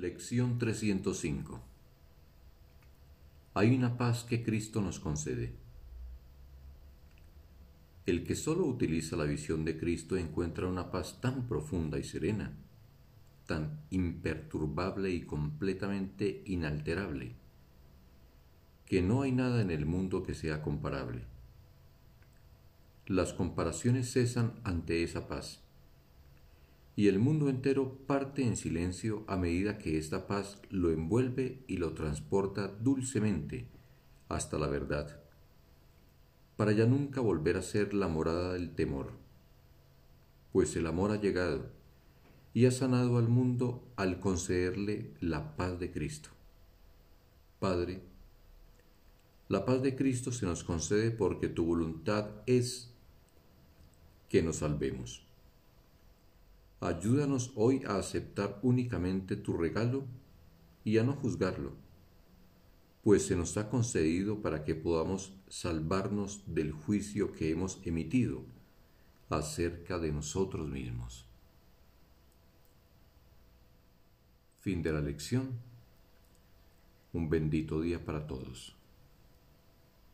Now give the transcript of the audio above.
Lección 305 Hay una paz que Cristo nos concede. El que solo utiliza la visión de Cristo encuentra una paz tan profunda y serena, tan imperturbable y completamente inalterable, que no hay nada en el mundo que sea comparable. Las comparaciones cesan ante esa paz y el mundo entero parte en silencio a medida que esta paz lo envuelve y lo transporta dulcemente hasta la verdad, para ya nunca volver a ser la morada del temor, pues el amor ha llegado y ha sanado al mundo al concederle la paz de Cristo. Padre, la paz de Cristo se nos concede porque tu voluntad es que nos salvemos. Ayúdanos hoy a aceptar únicamente tu regalo y a no juzgarlo, pues se nos ha concedido para que podamos salvarnos del juicio que hemos emitido acerca de nosotros mismos. Fin de la lección. Un bendito día para todos.